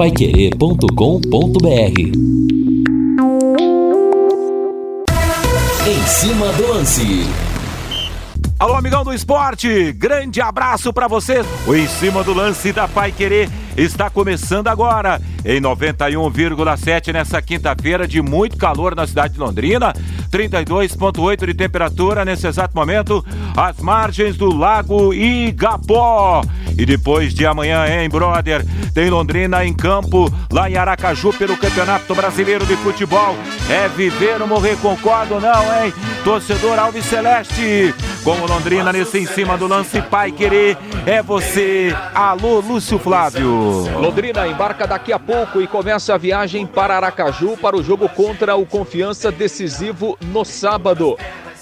paiquerê.com.br Em cima do lance. Alô, amigão do esporte, grande abraço para você. O Em Cima do Lance da Pai Querer está começando agora em 91,7 nessa quinta-feira de muito calor na cidade de Londrina, 32,8 de temperatura nesse exato momento, às margens do Lago Igapó. E depois de amanhã, hein, brother? Tem Londrina em campo, lá em Aracaju, pelo Campeonato Brasileiro de Futebol. É viver ou morrer, concordo ou não, hein? Torcedor Alves Celeste, com Londrina nesse em cima do lance Pai Querer, é você. Alô, Lúcio Flávio. Londrina embarca daqui a pouco e começa a viagem para Aracaju para o jogo contra o Confiança decisivo no sábado.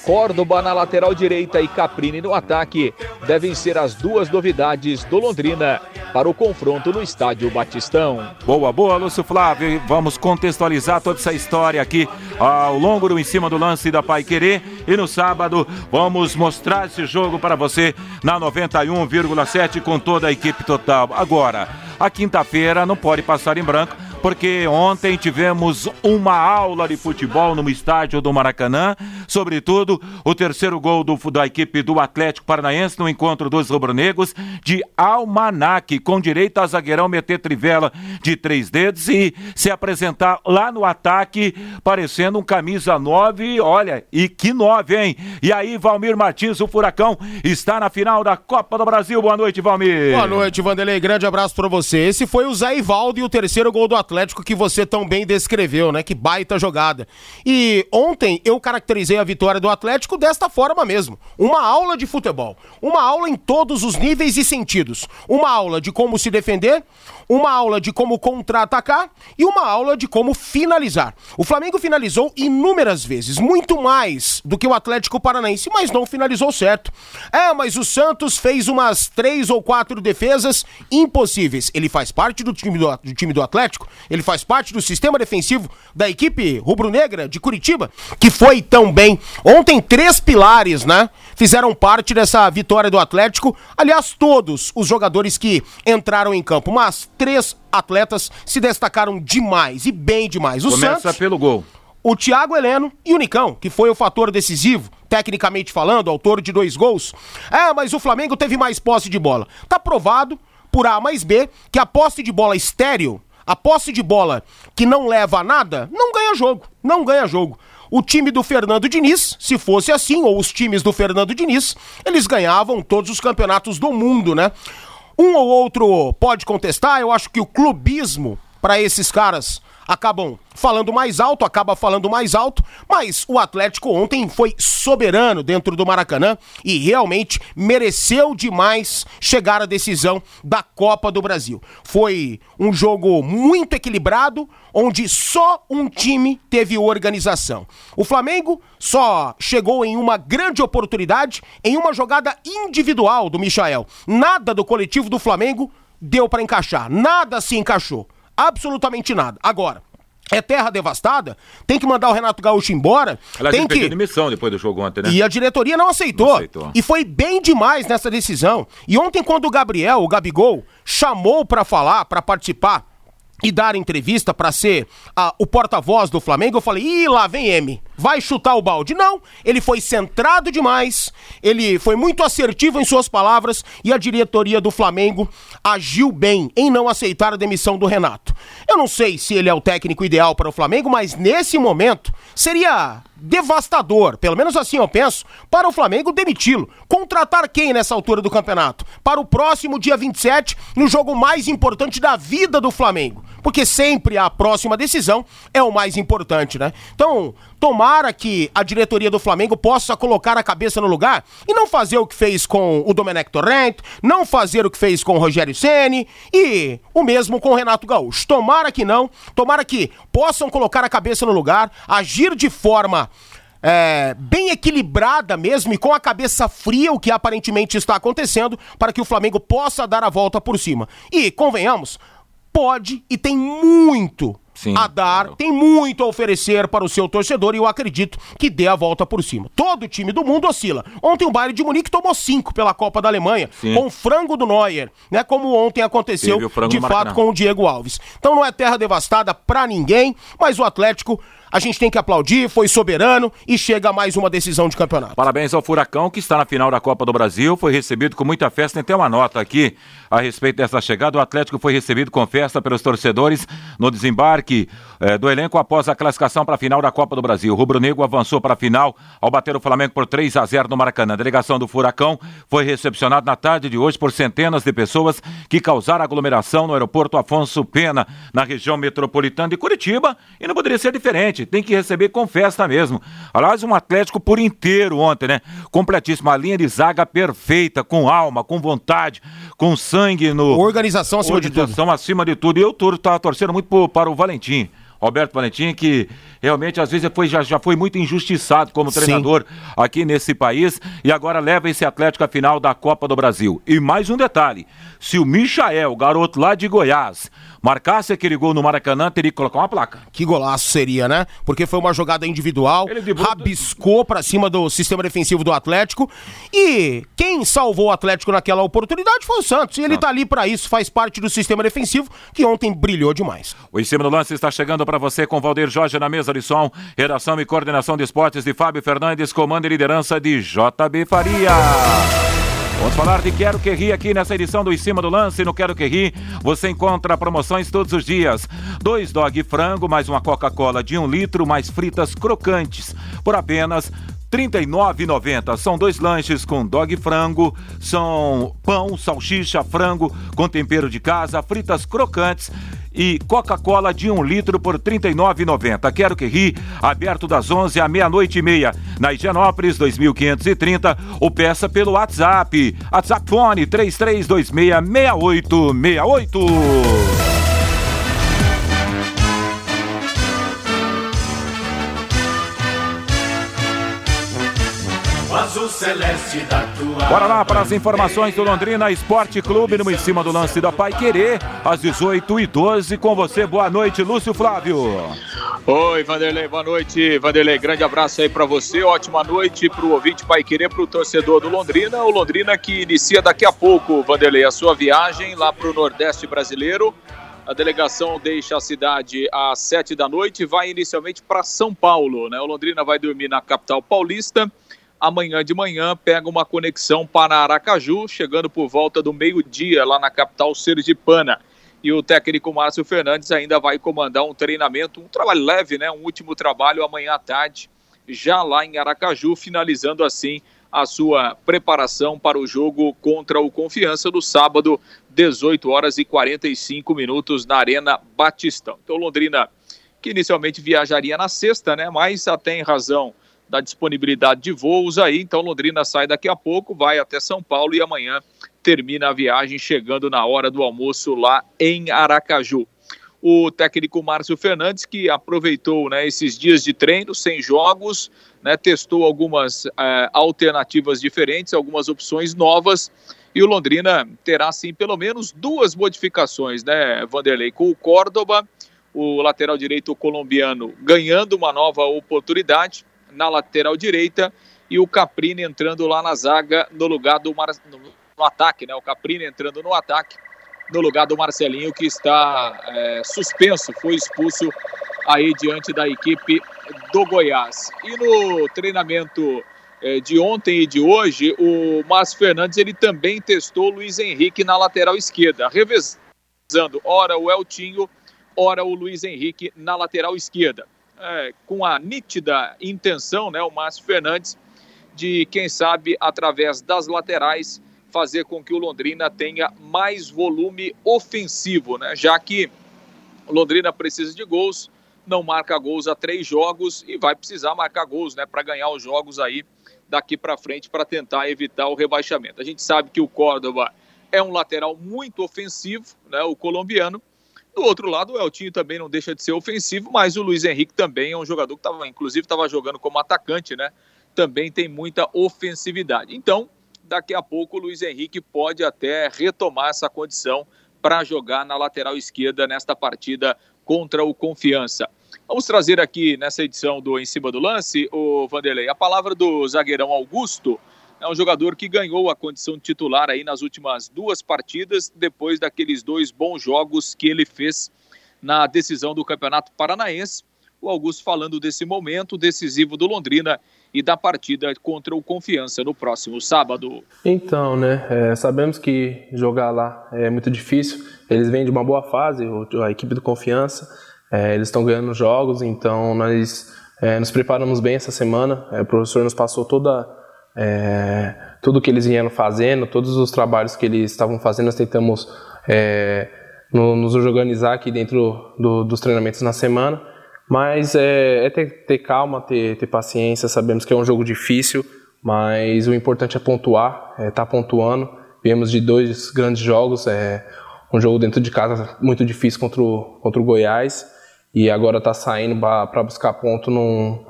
Córdoba na lateral direita e Caprini no ataque devem ser as duas novidades do Londrina para o confronto no estádio Batistão. Boa, boa, Lúcio Flávio. Vamos contextualizar toda essa história aqui ao longo do em cima do lance da Pai Querer. E no sábado vamos mostrar esse jogo para você na 91,7 com toda a equipe total. Agora, a quinta-feira não pode passar em branco porque ontem tivemos uma aula de futebol no estádio do Maracanã, sobretudo o terceiro gol do, da equipe do Atlético Paranaense no encontro dos rubro-negros de Almanac, com direito a zagueirão meter trivela de três dedos e se apresentar lá no ataque, parecendo um camisa 9, olha, e que 9, hein? E aí, Valmir Martins, o Furacão, está na final da Copa do Brasil. Boa noite, Valmir. Boa noite, Vanderlei. Grande abraço para você. Esse foi o Zé Ivaldo e o terceiro gol do Atlético Atlético que você tão bem descreveu, né? Que baita jogada. E ontem eu caracterizei a vitória do Atlético desta forma mesmo. Uma aula de futebol. Uma aula em todos os níveis e sentidos. Uma aula de como se defender, uma aula de como contra-atacar e uma aula de como finalizar. O Flamengo finalizou inúmeras vezes, muito mais do que o Atlético Paranaense, mas não finalizou certo. É, mas o Santos fez umas três ou quatro defesas impossíveis. Ele faz parte do time do, do time do Atlético, ele faz parte do sistema defensivo da equipe rubro-negra de Curitiba, que foi tão bem. Ontem, três pilares, né? Fizeram parte dessa vitória do Atlético. Aliás, todos os jogadores que entraram em campo, mas três atletas se destacaram demais e bem demais. O Começa Santos, pelo gol. o Thiago Heleno e o Nicão, que foi o fator decisivo, tecnicamente falando, autor de dois gols. É, mas o Flamengo teve mais posse de bola. Tá provado por A mais B que a posse de bola estéreo, a posse de bola que não leva a nada, não ganha jogo. Não ganha jogo. O time do Fernando Diniz, se fosse assim, ou os times do Fernando Diniz, eles ganhavam todos os campeonatos do mundo, né? Um ou outro pode contestar, eu acho que o clubismo para esses caras acabam falando mais alto, acaba falando mais alto, mas o Atlético ontem foi soberano dentro do Maracanã e realmente mereceu demais chegar à decisão da Copa do Brasil. Foi um jogo muito equilibrado, onde só um time teve organização. O Flamengo só chegou em uma grande oportunidade em uma jogada individual do Michael. Nada do coletivo do Flamengo deu para encaixar, nada se encaixou. Absolutamente nada. Agora, é terra devastada, tem que mandar o Renato Gaúcho embora. Ela tem que demissão depois do jogo ontem, né? e a diretoria não aceitou. Não aceitou. E foi bem demais nessa decisão. E ontem, quando o Gabriel, o Gabigol, chamou pra falar, pra participar e dar entrevista pra ser ah, o porta-voz do Flamengo, eu falei: ih, lá vem M. Vai chutar o balde. Não, ele foi centrado demais, ele foi muito assertivo em suas palavras e a diretoria do Flamengo agiu bem em não aceitar a demissão do Renato. Eu não sei se ele é o técnico ideal para o Flamengo, mas nesse momento seria devastador, pelo menos assim eu penso, para o Flamengo demiti-lo. Contratar quem nessa altura do campeonato? Para o próximo dia 27, no jogo mais importante da vida do Flamengo. Porque sempre a próxima decisão é o mais importante, né? Então, tomara que a diretoria do Flamengo possa colocar a cabeça no lugar e não fazer o que fez com o Domenech Torrent, não fazer o que fez com o Rogério Ceni e o mesmo com o Renato Gaúcho. Tomara que não, tomara que possam colocar a cabeça no lugar, agir de forma é, bem equilibrada mesmo e com a cabeça fria, o que aparentemente está acontecendo, para que o Flamengo possa dar a volta por cima. E, convenhamos, pode e tem muito Sim, a dar, claro. tem muito a oferecer para o seu torcedor e eu acredito que dê a volta por cima. Todo time do mundo oscila. Ontem o Bayern de Munique tomou cinco pela Copa da Alemanha, Sim. com o frango do Neuer, né? Como ontem aconteceu de fato com o Diego Alves. Então não é terra devastada para ninguém, mas o Atlético a gente tem que aplaudir, foi soberano e chega mais uma decisão de campeonato. Parabéns ao Furacão, que está na final da Copa do Brasil, foi recebido com muita festa. Tem até uma nota aqui a respeito dessa chegada. O Atlético foi recebido com festa pelos torcedores no desembarque eh, do elenco após a classificação para a final da Copa do Brasil. O Rubro Negro avançou para a final ao bater o Flamengo por 3 a 0 no Maracanã. A delegação do Furacão foi recepcionada na tarde de hoje por centenas de pessoas que causaram aglomeração no aeroporto Afonso Pena, na região metropolitana de Curitiba, e não poderia ser diferente tem que receber com festa mesmo. Aliás, um Atlético por inteiro ontem, né? Completíssima, linha de zaga perfeita, com alma, com vontade, com sangue no... Organização acima Organização de tudo. acima de tudo. E eu estava torcendo muito para o Valentim. Roberto Valentim, que realmente às vezes foi, já, já foi muito injustiçado como treinador Sim. aqui nesse país e agora leva esse Atlético à final da Copa do Brasil. E mais um detalhe: se o Michael, garoto lá de Goiás, marcasse aquele gol no Maracanã, teria que colocar uma placa. Que golaço seria, né? Porque foi uma jogada individual, rabiscou para cima do sistema defensivo do Atlético e quem salvou o Atlético naquela oportunidade foi o Santos. E ele Não. tá ali para isso, faz parte do sistema defensivo que ontem brilhou demais. O em cima do lance está chegando para você com Valdir Jorge na mesa de som, redação e coordenação de esportes de Fábio Fernandes, comando e liderança de JB Faria. Vamos falar de Quero Que Ri aqui nessa edição do Em Cima do Lance. No Quero Que Ri, você encontra promoções todos os dias. Dois dog frango, mais uma Coca-Cola de um litro, mais fritas crocantes, por apenas 39,90. São dois lanches com dog frango, são pão, salsicha, frango com tempero de casa, fritas crocantes e Coca-Cola de um litro por R$ 39,90. Quero que ri, aberto das 11 à meia-noite e meia. Na Higienópolis 2530, ou peça pelo WhatsApp. WhatsApp Fone 33266868. azul celeste da tua. Bora lá para as informações do Londrina Esporte Clube no em cima do lance da Pai Querer, às 18 e 12 com você. Boa noite, Lúcio Flávio. Oi, Vanderlei, boa noite. Vanderlei, grande abraço aí para você. Ótima noite para o ouvinte Pai Querer, para o torcedor do Londrina. O Londrina que inicia daqui a pouco, Vanderlei, a sua viagem lá para o Nordeste brasileiro. A delegação deixa a cidade às sete da noite e vai inicialmente para São Paulo. Né? O Londrina vai dormir na capital paulista amanhã de manhã pega uma conexão para Aracaju, chegando por volta do meio-dia lá na capital sergipana. E o técnico Márcio Fernandes ainda vai comandar um treinamento, um trabalho leve, né? Um último trabalho amanhã à tarde, já lá em Aracaju, finalizando assim a sua preparação para o jogo contra o Confiança no sábado, 18 horas e 45 minutos na Arena Batistão. Então Londrina, que inicialmente viajaria na sexta, né? Mas até em razão da disponibilidade de voos aí. Então Londrina sai daqui a pouco, vai até São Paulo e amanhã termina a viagem chegando na hora do almoço lá em Aracaju. O técnico Márcio Fernandes, que aproveitou né, esses dias de treino, sem jogos, né, testou algumas é, alternativas diferentes, algumas opções novas. E o Londrina terá, sim, pelo menos duas modificações, né, Vanderlei? Com o Córdoba, o lateral direito colombiano, ganhando uma nova oportunidade na lateral direita e o Caprini entrando lá na zaga no lugar do Mar... no ataque, né? O Caprini entrando no ataque no lugar do Marcelinho que está é, suspenso, foi expulso aí diante da equipe do Goiás. E no treinamento é, de ontem e de hoje, o Márcio Fernandes ele também testou o Luiz Henrique na lateral esquerda, revezando ora o Eltinho, ora o Luiz Henrique na lateral esquerda é, com a nítida intenção, né, o Márcio Fernandes, de, quem sabe, através das laterais, fazer com que o Londrina tenha mais volume ofensivo, né? Já que Londrina precisa de gols, não marca gols há três jogos e vai precisar marcar gols, né? Para ganhar os jogos aí daqui para frente para tentar evitar o rebaixamento. A gente sabe que o Córdoba é um lateral muito ofensivo, né? O colombiano do outro lado, o Eltinho também não deixa de ser ofensivo, mas o Luiz Henrique também é um jogador que estava, inclusive, estava jogando como atacante, né? Também tem muita ofensividade. Então, daqui a pouco o Luiz Henrique pode até retomar essa condição para jogar na lateral esquerda nesta partida contra o Confiança. Vamos trazer aqui nessa edição do Em Cima do Lance, o Vanderlei, a palavra do zagueirão Augusto. É um jogador que ganhou a condição de titular aí nas últimas duas partidas, depois daqueles dois bons jogos que ele fez na decisão do Campeonato Paranaense. O Augusto falando desse momento decisivo do Londrina e da partida contra o Confiança no próximo sábado. Então, né, é, sabemos que jogar lá é muito difícil. Eles vêm de uma boa fase, a equipe do Confiança, é, eles estão ganhando jogos, então nós é, nos preparamos bem essa semana. É, o professor nos passou toda é, tudo que eles vieram fazendo, todos os trabalhos que eles estavam fazendo, nós tentamos é, no, nos organizar aqui dentro do, dos treinamentos na semana. Mas é, é ter, ter, calma, ter, ter, paciência. Sabemos que é um jogo difícil, mas o importante é pontuar, é estar tá pontuando. Viemos de dois grandes jogos, é um jogo dentro de casa muito difícil contra o, contra o Goiás e agora está saindo para buscar ponto num,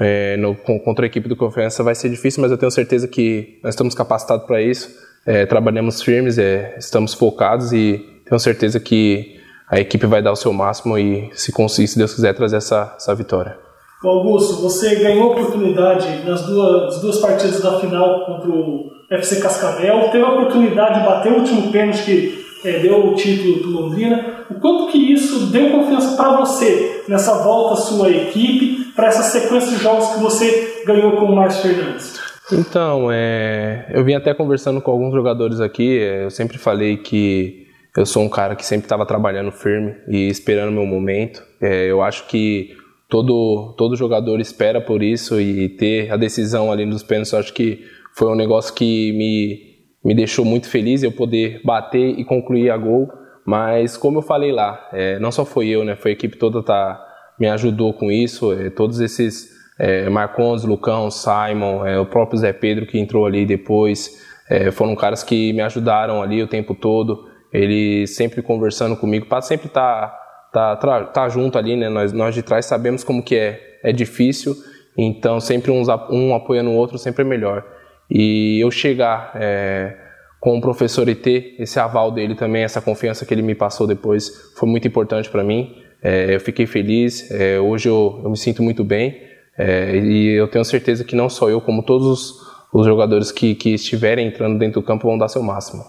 é, no, contra a equipe do Confiança vai ser difícil, mas eu tenho certeza que nós estamos capacitados para isso. É, trabalhamos firmes, é, estamos focados e tenho certeza que a equipe vai dar o seu máximo e, se conseguir, se Deus quiser, trazer essa, essa vitória. Augusto, você ganhou oportunidade nas duas, duas partidas da final contra o FC Cascavel, teve a oportunidade de bater o último pênalti que é, deu o título para Londrina. O quanto que isso deu confiança para você nessa volta sua equipe, para essa sequência de jogos que você ganhou com o Márcio Fernandes? Então, é, eu vim até conversando com alguns jogadores aqui, é, eu sempre falei que eu sou um cara que sempre estava trabalhando firme e esperando meu momento. É, eu acho que todo, todo jogador espera por isso e ter a decisão ali nos pênaltis, eu acho que foi um negócio que me, me deixou muito feliz eu poder bater e concluir a gol. Mas como eu falei lá, é, não só foi eu, né, foi a equipe toda tá, me ajudou com isso, é, todos esses é, Lucão, Simon, é, o próprio Zé Pedro que entrou ali depois, é, foram caras que me ajudaram ali o tempo todo ele sempre conversando comigo, para sempre estar tá, tá, tá junto ali, né? Nós, nós de trás sabemos como que é, é difícil, então sempre um apoiando o outro sempre é melhor. E eu chegar é, com o professor e ter esse aval dele também, essa confiança que ele me passou depois, foi muito importante para mim. É, eu fiquei feliz, é, hoje eu, eu, me sinto muito bem é, e eu tenho certeza que não só eu, como todos os, os jogadores que, que estiverem entrando dentro do campo vão dar seu máximo.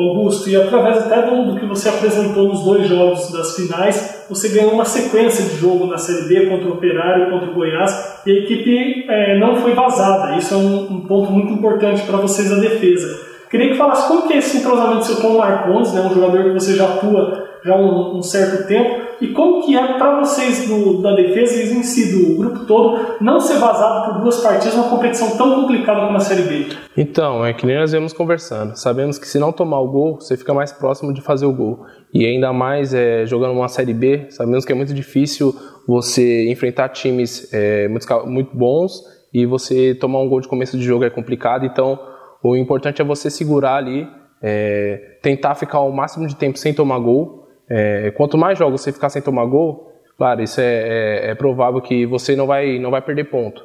Augusto, e através até do, do, que você apresentou nos dois jogos das finais, você ganhou uma sequência de jogo na Série B contra o Operário contra o Goiás, e a equipe é, não foi vazada. Isso é um, um ponto muito importante para vocês da defesa. Queria que falasse como que é esse entrosamento seu com o Marcondes, né, um jogador que você já atua já um, um certo tempo, e como que é para vocês do, da defesa e em si, do grupo todo, não ser vazado por duas partidas numa competição tão complicada como a Série B? Então, é que nem nós vemos conversando. Sabemos que se não tomar o gol, você fica mais próximo de fazer o gol. E ainda mais é, jogando uma Série B, sabemos que é muito difícil você enfrentar times é, muito, muito bons e você tomar um gol de começo de jogo é complicado. Então, o importante é você segurar ali, é, tentar ficar o máximo de tempo sem tomar gol é, quanto mais jogos você ficar sem tomar gol, claro, isso é, é, é, provável que você não vai, não vai perder ponto.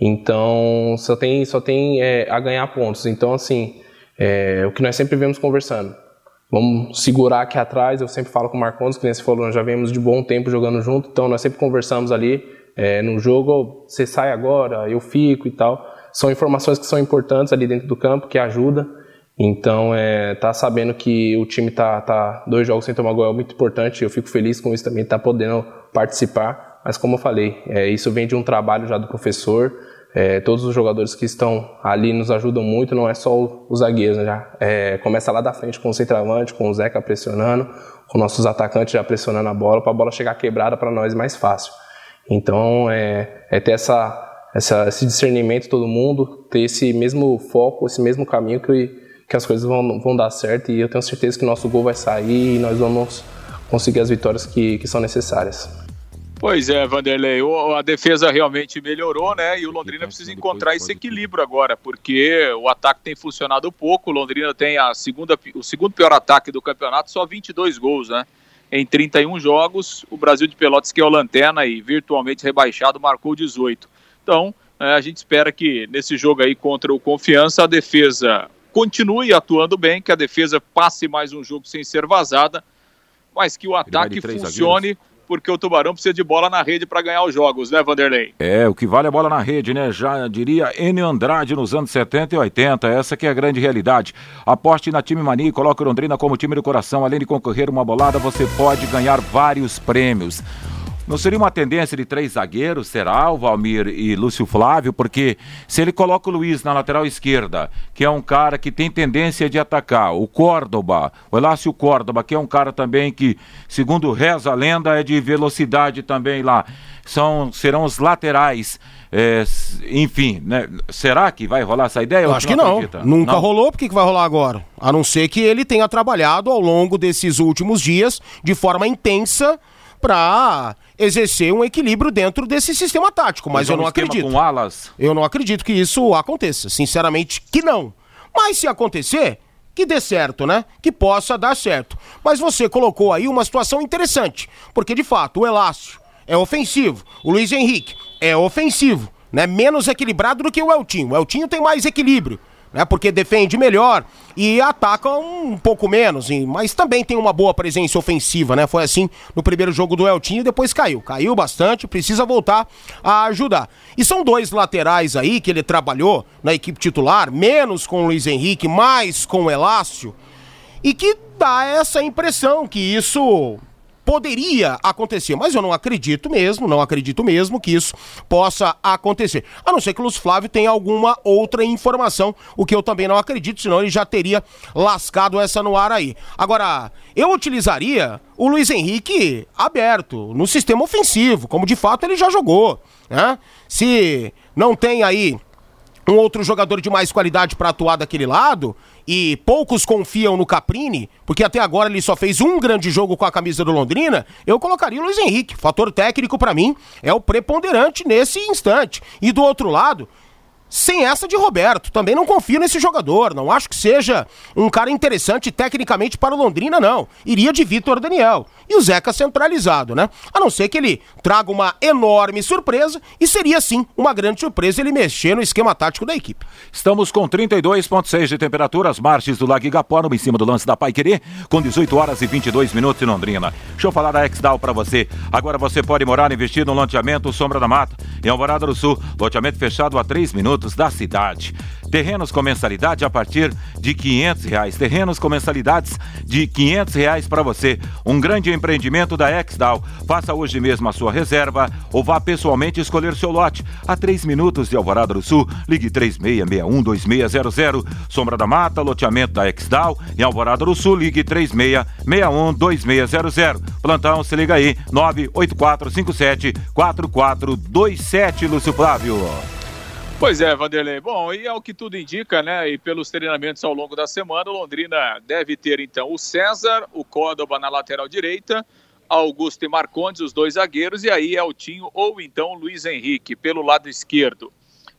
Então, só tem, só tem é, a ganhar pontos. Então, assim, é, o que nós sempre vemos conversando. Vamos segurar aqui atrás. Eu sempre falo com o Marcondes, que nem você falou, nós já vemos de bom tempo jogando junto, então nós sempre conversamos ali é, no jogo. Você sai agora, eu fico e tal. São informações que são importantes ali dentro do campo, que ajudam. Então, é, tá sabendo que o time tá, tá dois jogos sem tomar gol é muito importante. Eu fico feliz com isso também, tá podendo participar. Mas como eu falei, é, isso vem de um trabalho já do professor. É, todos os jogadores que estão ali nos ajudam muito, não é só os zagueiros, né? Já, é, começa lá da frente com o centroavante, com o Zeca pressionando, com nossos atacantes já pressionando a bola, para a bola chegar quebrada para nós mais fácil. Então, é, é ter essa, essa, esse discernimento todo mundo, ter esse mesmo foco, esse mesmo caminho que que as coisas vão, vão dar certo e eu tenho certeza que nosso gol vai sair e nós vamos conseguir as vitórias que, que são necessárias. Pois é, Vanderlei, a defesa realmente melhorou, né? E o Londrina precisa encontrar esse equilíbrio agora, porque o ataque tem funcionado pouco. O Londrina tem a segunda, o segundo pior ataque do campeonato, só 22 gols, né? Em 31 jogos, o Brasil de Pelotas, que é o lanterna e virtualmente rebaixado, marcou 18. Então, é, a gente espera que nesse jogo aí contra o Confiança, a defesa continue atuando bem, que a defesa passe mais um jogo sem ser vazada, mas que o ataque funcione. Zagueiros porque o Tubarão precisa de bola na rede para ganhar os jogos, né, Vanderlei? É, o que vale é a bola na rede, né? Já diria Enio Andrade nos anos 70 e 80. Essa que é a grande realidade. Aposte na Time Mania e coloque o Londrina como time do coração. Além de concorrer uma bolada, você pode ganhar vários prêmios. Não seria uma tendência de três zagueiros, será, o Valmir e Lúcio Flávio? Porque se ele coloca o Luiz na lateral esquerda, que é um cara que tem tendência de atacar, o Córdoba, o Elácio Córdoba, que é um cara também que, segundo reza a lenda, é de velocidade também lá. São, serão os laterais. É, enfim, né? será que vai rolar essa ideia? Eu acho que não. Acredita? Nunca não? rolou, por que, que vai rolar agora? A não ser que ele tenha trabalhado ao longo desses últimos dias de forma intensa para exercer um equilíbrio dentro desse sistema tático, mas eu não acredito. Com alas. Eu não acredito que isso aconteça, sinceramente que não. Mas se acontecer, que dê certo, né? Que possa dar certo. Mas você colocou aí uma situação interessante, porque de fato o Elácio é ofensivo, o Luiz Henrique é ofensivo, né? Menos equilibrado do que o Eltinho. O Eltinho tem mais equilíbrio né? Porque defende melhor e ataca um pouco menos, mas também tem uma boa presença ofensiva, né? Foi assim no primeiro jogo do Eltinho e depois caiu. Caiu bastante, precisa voltar a ajudar. E são dois laterais aí que ele trabalhou na equipe titular, menos com o Luiz Henrique, mais com o Elácio, e que dá essa impressão que isso poderia acontecer, mas eu não acredito mesmo, não acredito mesmo que isso possa acontecer. A não ser que o Luz Flávio tenha alguma outra informação, o que eu também não acredito, senão ele já teria lascado essa no ar aí. Agora, eu utilizaria o Luiz Henrique aberto, no sistema ofensivo, como de fato ele já jogou, né? Se não tem aí um outro jogador de mais qualidade para atuar daquele lado, e poucos confiam no Caprini, porque até agora ele só fez um grande jogo com a camisa do Londrina, eu colocaria o Luiz Henrique. Fator técnico para mim é o preponderante nesse instante. E do outro lado, sem essa de Roberto. Também não confio nesse jogador. Não acho que seja um cara interessante tecnicamente para o Londrina, não. Iria de Vitor Daniel. E o Zeca centralizado, né? A não ser que ele traga uma enorme surpresa e seria sim uma grande surpresa ele mexer no esquema tático da equipe. Estamos com 32,6 de temperatura, as margens do Lago Igapó, em cima do lance da Pai Querer, com 18 horas e 22 minutos em Londrina. Deixa eu falar da Exdal para você. Agora você pode morar e investir no loteamento Sombra da Mata, em Alvorada do Sul. Loteamento fechado há 3 minutos da cidade. Terrenos com mensalidade a partir de quinhentos reais. Terrenos com mensalidades de quinhentos reais para você. Um grande empreendimento da Exdal. Faça hoje mesmo a sua reserva ou vá pessoalmente escolher seu lote. A três minutos de Alvorada do Sul, ligue 36612600. Sombra da Mata, loteamento da Exdal. Em Alvorada do Sul, ligue 36612600. Plantão, se liga aí, 98457 4427, Lúcio Flávio. Pois é, Vanderlei. Bom, e é o que tudo indica, né? E pelos treinamentos ao longo da semana, o Londrina deve ter então o César, o Córdoba na lateral direita, Augusto e Marcondes, os dois zagueiros, e aí Eltinho ou então Luiz Henrique pelo lado esquerdo.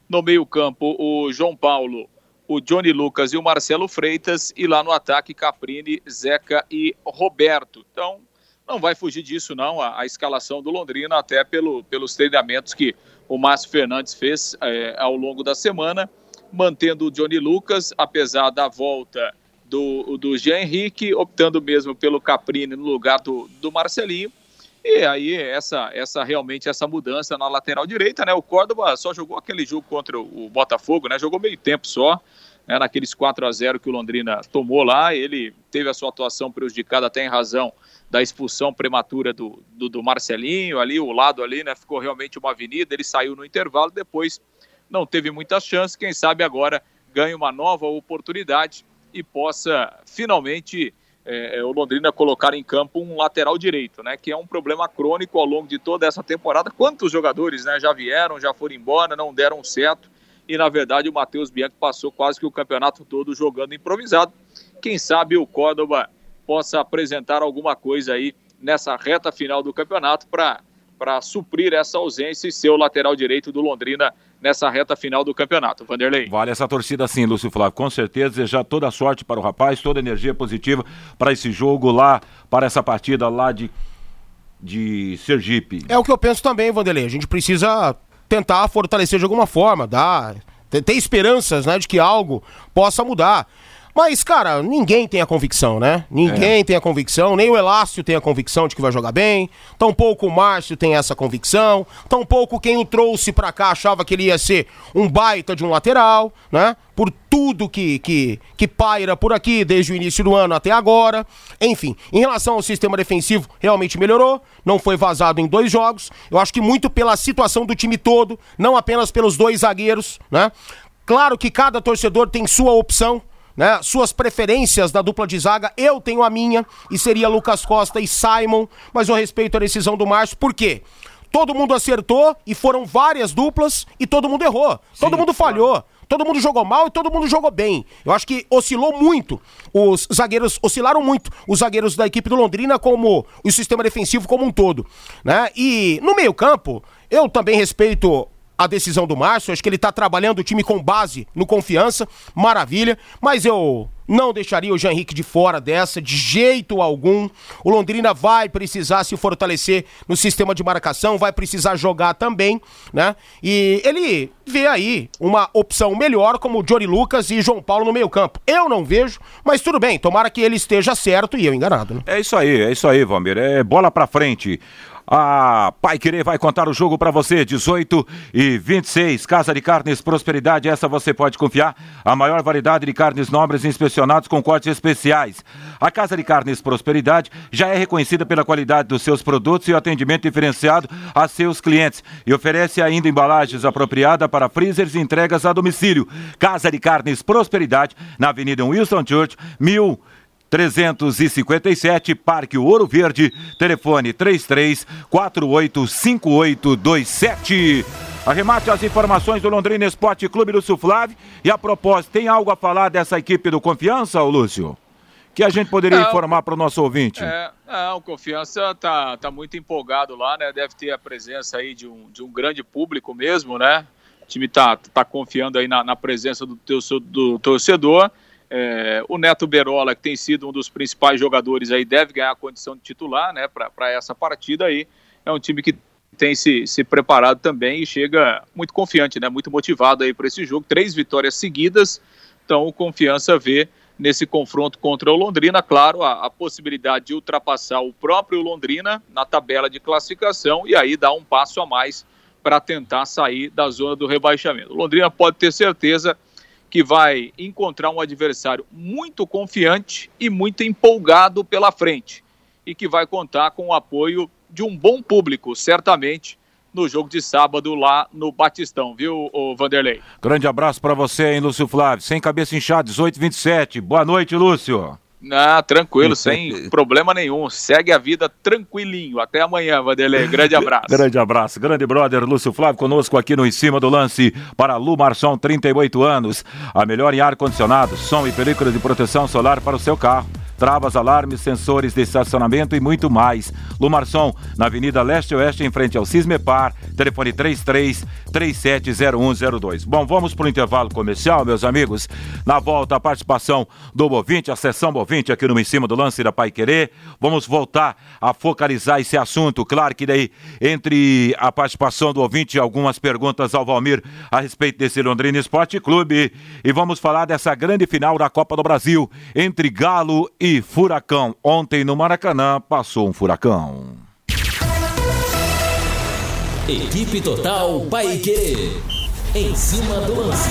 No meio-campo, o João Paulo, o Johnny Lucas e o Marcelo Freitas, e lá no ataque, Caprini, Zeca e Roberto. Então, não vai fugir disso, não, a, a escalação do Londrina, até pelo, pelos treinamentos que o Márcio Fernandes fez é, ao longo da semana, mantendo o Johnny Lucas, apesar da volta do, do Jean Henrique, optando mesmo pelo Caprini no lugar do, do Marcelinho. E aí, essa, essa realmente essa mudança na lateral direita, né? O Córdoba só jogou aquele jogo contra o Botafogo, né? Jogou meio tempo só, né? naqueles 4 a 0 que o Londrina tomou lá. Ele teve a sua atuação prejudicada até em razão da expulsão prematura do, do, do, Marcelinho ali, o lado ali, né? Ficou realmente uma avenida, ele saiu no intervalo, depois não teve muitas chances, quem sabe agora ganhe uma nova oportunidade e possa finalmente é, o Londrina colocar em campo um lateral direito, né? Que é um problema crônico ao longo de toda essa temporada. Quantos jogadores né, já vieram, já foram embora, não deram certo. E na verdade o Matheus Bianchi passou quase que o campeonato todo jogando improvisado. Quem sabe o Córdoba possa apresentar alguma coisa aí nessa reta final do campeonato para para suprir essa ausência e ser o lateral direito do Londrina nessa reta final do campeonato. Vanderlei. Vale essa torcida sim, Lúcio Flávio. Com certeza, desejar toda a sorte para o rapaz, toda a energia positiva para esse jogo lá, para essa partida lá de, de Sergipe. É o que eu penso também, Vanderlei. A gente precisa tentar fortalecer de alguma forma, dar ter, ter esperanças, né, de que algo possa mudar. Mas, cara, ninguém tem a convicção, né? Ninguém é. tem a convicção, nem o Elácio tem a convicção de que vai jogar bem, tampouco o Márcio tem essa convicção, tampouco quem o trouxe pra cá achava que ele ia ser um baita de um lateral, né? Por tudo que, que, que paira por aqui desde o início do ano até agora. Enfim, em relação ao sistema defensivo, realmente melhorou, não foi vazado em dois jogos. Eu acho que muito pela situação do time todo, não apenas pelos dois zagueiros, né? Claro que cada torcedor tem sua opção, né, suas preferências da dupla de zaga, eu tenho a minha, e seria Lucas Costa e Simon, mas eu respeito a decisão do Márcio, por quê? Todo mundo acertou e foram várias duplas e todo mundo errou. Sim, todo mundo falhou. Claro. Todo mundo jogou mal e todo mundo jogou bem. Eu acho que oscilou muito. Os zagueiros oscilaram muito. Os zagueiros da equipe do Londrina como o sistema defensivo como um todo, né? E no meio-campo, eu também respeito a decisão do Márcio, acho que ele está trabalhando o time com base no confiança, maravilha, mas eu não deixaria o Jean Henrique de fora dessa, de jeito algum. O Londrina vai precisar se fortalecer no sistema de marcação, vai precisar jogar também, né? E ele vê aí uma opção melhor como Jory Lucas e João Paulo no meio-campo. Eu não vejo, mas tudo bem, tomara que ele esteja certo e eu enganado, né? É isso aí, é isso aí, Valmir. É bola pra frente. A Pai Querer vai contar o jogo para você, 18 e 26. Casa de Carnes Prosperidade, essa você pode confiar. A maior variedade de carnes nobres inspecionados com cortes especiais. A Casa de Carnes Prosperidade já é reconhecida pela qualidade dos seus produtos e o atendimento diferenciado a seus clientes. E oferece ainda embalagens apropriadas para freezers e entregas a domicílio. Casa de Carnes Prosperidade, na Avenida Wilson Church, 1000. 357, Parque Ouro Verde, telefone 33 485827. Arremate as informações do Londrina Esporte Clube Lúcio Flávio. E a propósito, tem algo a falar dessa equipe do Confiança, Lúcio? Que a gente poderia não, informar para o nosso ouvinte? É, não, o Confiança tá, tá muito empolgado lá, né? Deve ter a presença aí de um, de um grande público mesmo, né? O time tá, tá confiando aí na, na presença do, teu, do torcedor. É, o Neto Berola, que tem sido um dos principais jogadores aí, deve ganhar a condição de titular né, para essa partida aí. É um time que tem se, se preparado também e chega muito confiante, né, muito motivado aí para esse jogo. Três vitórias seguidas, então Confiança vê nesse confronto contra o Londrina, claro, a, a, possibilidade de ultrapassar o próprio Londrina na tabela de classificação e aí dar um passo a mais para tentar sair da zona do rebaixamento. O Londrina pode ter certeza que vai encontrar um adversário muito confiante e muito empolgado pela frente e que vai contar com o apoio de um bom público, certamente, no jogo de sábado lá no Batistão, viu, Vanderlei? Grande abraço para você, hein, Lúcio Flávio. Sem cabeça inchada, 1827. Boa noite, Lúcio. Ah, tranquilo, sem problema nenhum. Segue a vida tranquilinho. Até amanhã, Vanderlei. Grande abraço. grande abraço. Grande brother Lúcio Flávio conosco aqui no Em Cima do Lance para Lu Marçom, 38 anos. A melhor em ar-condicionado, som e película de proteção solar para o seu carro travas, alarmes, sensores de estacionamento e muito mais. Lumarson, na Avenida Leste Oeste, em frente ao Cismepar, telefone 33 370102. Bom, vamos para o intervalo comercial, meus amigos. Na volta, a participação do Bovinte, a sessão Bovinte aqui no Em Cima do Lance da Pai Querer. Vamos voltar a focalizar esse assunto. Claro que daí, entre a participação do ouvinte algumas perguntas ao Valmir a respeito desse Londrina Esporte Clube. E vamos falar dessa grande final da Copa do Brasil entre Galo e e furacão. Ontem no Maracanã passou um furacão. Equipe Total Paique. Em cima do lance.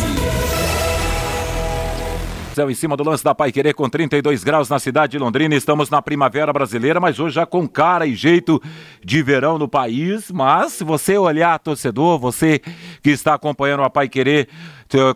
Em cima do lance da Pai Querer com 32 graus na cidade de Londrina. Estamos na primavera brasileira, mas hoje já com cara e jeito de verão no país. Mas se você olhar, torcedor, você que está acompanhando a Pai Querer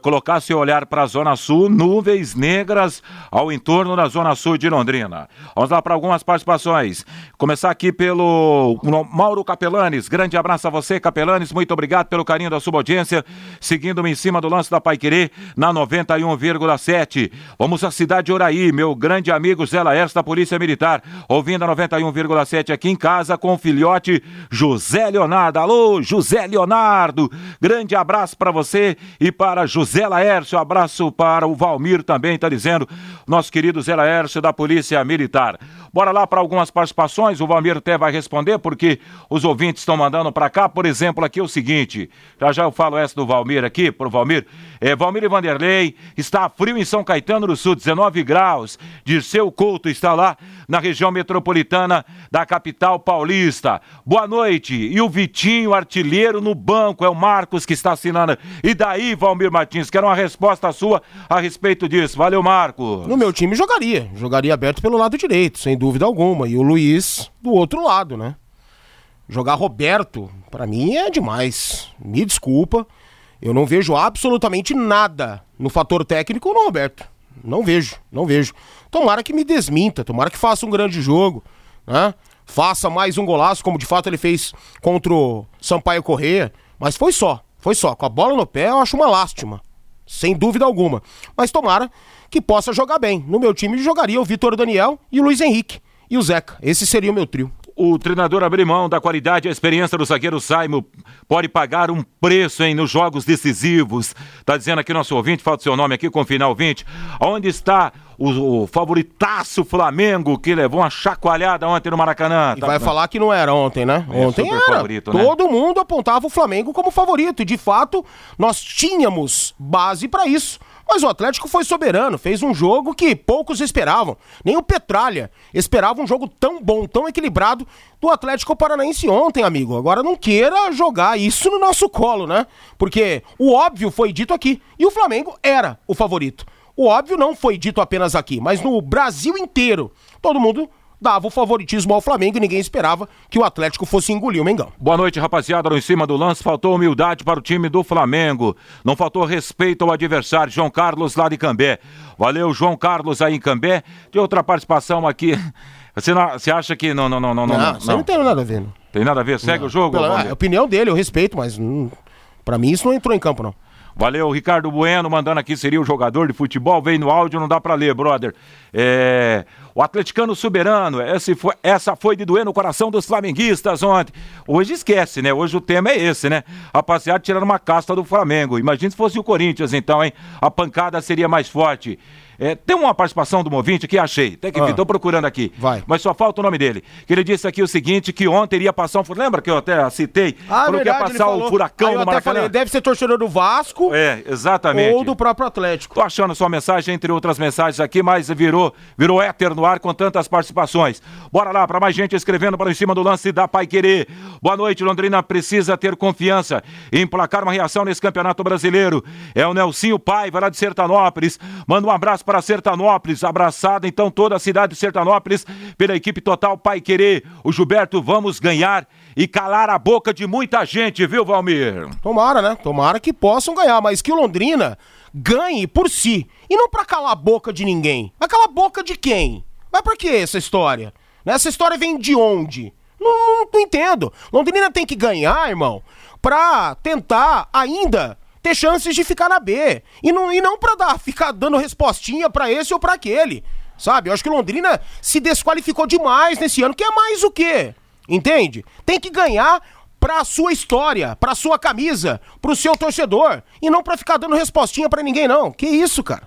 colocar seu olhar para a Zona Sul, nuvens negras ao entorno da Zona Sul de Londrina. Vamos lá para algumas participações. Começar aqui pelo Mauro Capelanes. Grande abraço a você, Capelanes. Muito obrigado pelo carinho da sua audiência. Seguindo-me em cima do lance da Paiquerê, na 91,7. Vamos à cidade de Oraí, meu grande amigo Zé Laércio da Polícia Militar. Ouvindo a 91,7 aqui em casa com o filhote José Leonardo. Alô, José Leonardo. Grande abraço para você e para para José Laércio, abraço para o Valmir também, está dizendo, nosso querido Zé Laércio da Polícia Militar. Bora lá para algumas participações, o Valmir até vai responder, porque os ouvintes estão mandando para cá, por exemplo, aqui é o seguinte, já já eu falo essa do Valmir aqui, pro Valmir, é, Valmir e Vanderlei, está frio em São Caetano do Sul, 19 graus, Dirceu Couto está lá na região metropolitana da capital paulista. Boa noite, e o Vitinho, artilheiro no banco, é o Marcos que está assinando. E daí, Valmir Martins, quero uma resposta sua a respeito disso. Valeu, Marcos. No meu time jogaria, jogaria aberto pelo lado direito, sem dúvida alguma, e o Luiz do outro lado, né? Jogar Roberto, para mim é demais. Me desculpa, eu não vejo absolutamente nada no fator técnico no Roberto. Não vejo, não vejo. Tomara que me desminta, tomara que faça um grande jogo, né? Faça mais um golaço, como de fato ele fez contra o Sampaio Correia. Mas foi só, foi só. Com a bola no pé, eu acho uma lástima. Sem dúvida alguma. Mas tomara que possa jogar bem. No meu time jogaria o Vitor Daniel e o Luiz Henrique. E o Zeca. Esse seria o meu trio o treinador abrir mão da qualidade e a experiência do zagueiro Saimo pode pagar um preço hein, nos jogos decisivos. Tá dizendo aqui nosso ouvinte, falta o seu nome aqui com o final 20. Onde está o, o, favoritaço Flamengo que levou uma chacoalhada ontem no Maracanã? E tá, vai falar que não era ontem, né? É, ontem era. Favorito, né? Todo mundo apontava o Flamengo como favorito e de fato nós tínhamos base para isso. Mas o Atlético foi soberano, fez um jogo que poucos esperavam. Nem o Petralha esperava um jogo tão bom, tão equilibrado do Atlético Paranaense ontem, amigo. Agora não queira jogar isso no nosso colo, né? Porque o óbvio foi dito aqui e o Flamengo era o favorito. O óbvio não foi dito apenas aqui, mas no Brasil inteiro. Todo mundo dava o favoritismo ao Flamengo e ninguém esperava que o Atlético fosse engolir o Mengão. Boa noite, rapaziada. No em cima do lance, faltou humildade para o time do Flamengo. Não faltou respeito ao adversário, João Carlos lá de Cambé. Valeu, João Carlos aí em Cambé. De outra participação aqui. Você, não, você acha que não, não, não, não, não, não, não. tem nada a ver. Não. Tem nada a ver? Segue não. o jogo? Pela, é a opinião dele, eu respeito, mas hum, para mim isso não entrou em campo, não. Valeu, Ricardo Bueno, mandando aqui, seria o jogador de futebol, veio no áudio, não dá para ler, brother. É... O atleticano soberano, foi, essa foi de doer no coração dos flamenguistas ontem. Hoje esquece, né? Hoje o tema é esse, né? Rapaziada tirando uma casta do Flamengo. Imagina se fosse o Corinthians, então, hein? A pancada seria mais forte. É, tem uma participação do Movinte que achei, até que estou ah, procurando aqui. Vai. Mas só falta o nome dele. Que ele disse aqui o seguinte: que ontem iria passar um. Lembra que eu até citei? Ah, falou verdade, que ia passar o furacão no Maracanã. Falei, deve ser torcedor do Vasco. É, exatamente. Ou do próprio Atlético. Tô achando sua mensagem, entre outras mensagens aqui, mas virou, virou éter no ar com tantas participações. Bora lá, para mais gente escrevendo para em cima do lance da Pai Querer. Boa noite, Londrina precisa ter confiança em emplacar uma reação nesse campeonato brasileiro. É o Nelsinho Paiva lá de Sertanópolis. Manda um abraço para Sertanópolis. Abraçada então toda a cidade de Sertanópolis pela equipe total Pai Querer. O Gilberto, vamos ganhar e calar a boca de muita gente, viu, Valmir? Tomara, né? Tomara que possam ganhar, mas que o Londrina ganhe por si e não para calar a boca de ninguém. Vai calar a boca de quem? Mas por que essa história? Essa história vem de onde? Não, não, não entendo. Londrina tem que ganhar, irmão, pra tentar ainda ter chances de ficar na B. E não, e não pra dar, ficar dando respostinha para esse ou para aquele. Sabe? Eu acho que Londrina se desqualificou demais nesse ano, que é mais o quê? Entende? Tem que ganhar pra sua história, pra sua camisa, pro seu torcedor. E não pra ficar dando respostinha para ninguém, não. Que isso, cara?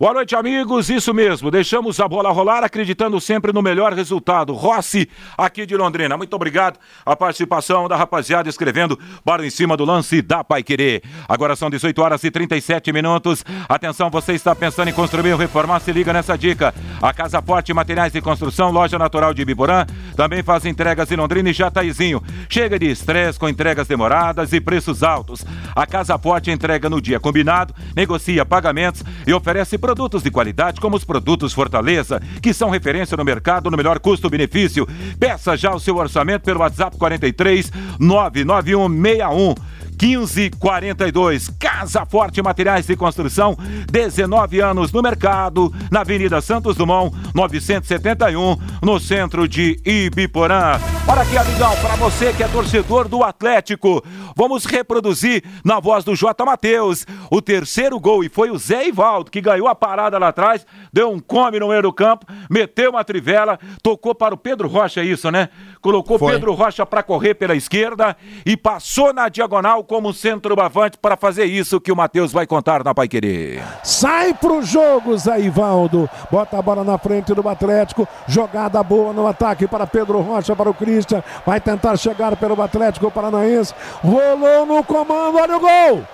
Boa noite, amigos. Isso mesmo. Deixamos a bola rolar, acreditando sempre no melhor resultado. Rossi, aqui de Londrina. Muito obrigado a participação da rapaziada escrevendo para em cima do lance da Pai Querer. Agora são 18 horas e 37 minutos. Atenção, você está pensando em construir ou reformar? Se liga nessa dica. A Casa Forte Materiais de Construção, loja natural de Biporã, também faz entregas em Londrina e Jataizinho. Chega de estresse com entregas demoradas e preços altos. A Casa Forte entrega no dia combinado, negocia pagamentos e oferece Produtos de qualidade como os produtos Fortaleza, que são referência no mercado no melhor custo-benefício. Peça já o seu orçamento pelo WhatsApp 43 99161 1542. Casa Forte Materiais de Construção, 19 anos no mercado, na Avenida Santos Dumont, 971, no centro de Ibiporã. Olha aqui, amigão, para você que é torcedor do Atlético, vamos reproduzir na voz do J. Matheus o terceiro gol. E foi o Zé Ivaldo que ganhou a parada lá atrás, deu um come no meio do campo, meteu uma trivela, tocou para o Pedro Rocha, é isso, né? Colocou foi. Pedro Rocha para correr pela esquerda e passou na diagonal como centroavante para fazer isso que o Matheus vai contar na Pai Querer. Sai pro jogo, Zé Ivaldo. Bota a bola na frente do Atlético. Jogada boa no ataque para Pedro Rocha, para o Christian. Vai tentar chegar pelo Atlético Paranaense. Rolou no comando, olha o gol!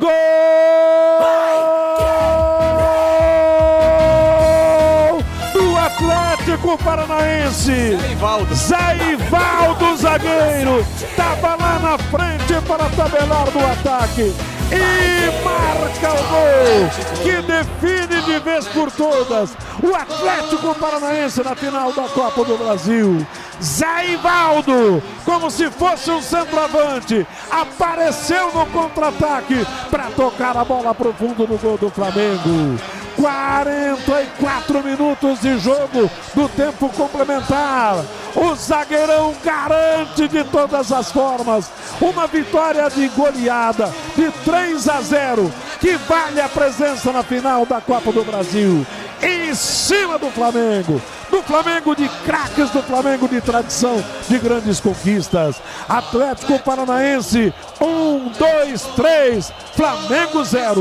Gol! do Atlético Paranaense. Zé Ivaldo. Zé Ivaldo, zagueiro, estava lá na frente para tabelar no ataque. E marca o gol que define de vez por todas o Atlético Paranaense na final da Copa do Brasil. Zé Ivaldo, como se fosse um centroavante, apareceu no contra-ataque para tocar a bola para o fundo do gol do Flamengo. 44 minutos de jogo do tempo complementar. O zagueirão garante de todas as formas uma vitória de goleada de 3 a 0, que vale a presença na final da Copa do Brasil. Em cima do Flamengo, do Flamengo de craques, do Flamengo de tradição, de grandes conquistas. Atlético Paranaense, um, dois, três, Flamengo zero.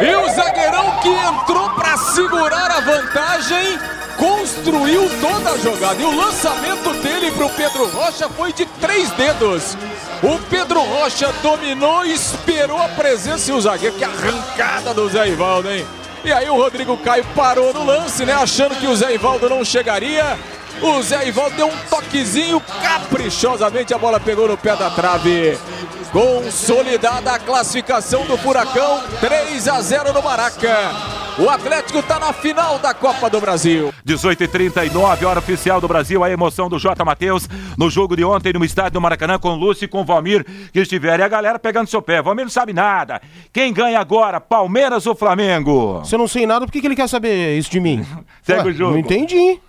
E o zagueirão que entrou para segurar a vantagem construiu toda a jogada. E o lançamento dele para o Pedro Rocha foi de três dedos. O Pedro Rocha dominou, esperou a presença e o zagueiro. Que arrancada do Zé Ivaldo, hein? E aí o Rodrigo Caio parou no lance, né? Achando que o Zé Ivaldo não chegaria. O Zé Ivaldo deu um toquezinho caprichosamente, a bola pegou no pé da trave. Consolidada a classificação do Furacão, 3 a 0 no Maraca. O Atlético está na final da Copa do Brasil. 18 e 39 hora oficial do Brasil, a emoção do J. Matheus no jogo de ontem no estádio do Maracanã com Lúcio e com Valmir que estiveram. E a galera pegando seu pé. Valmir não sabe nada. Quem ganha agora, Palmeiras ou Flamengo? Se eu não sei nada, por que, que ele quer saber isso de mim? Segue Ué, o jogo. Não entendi.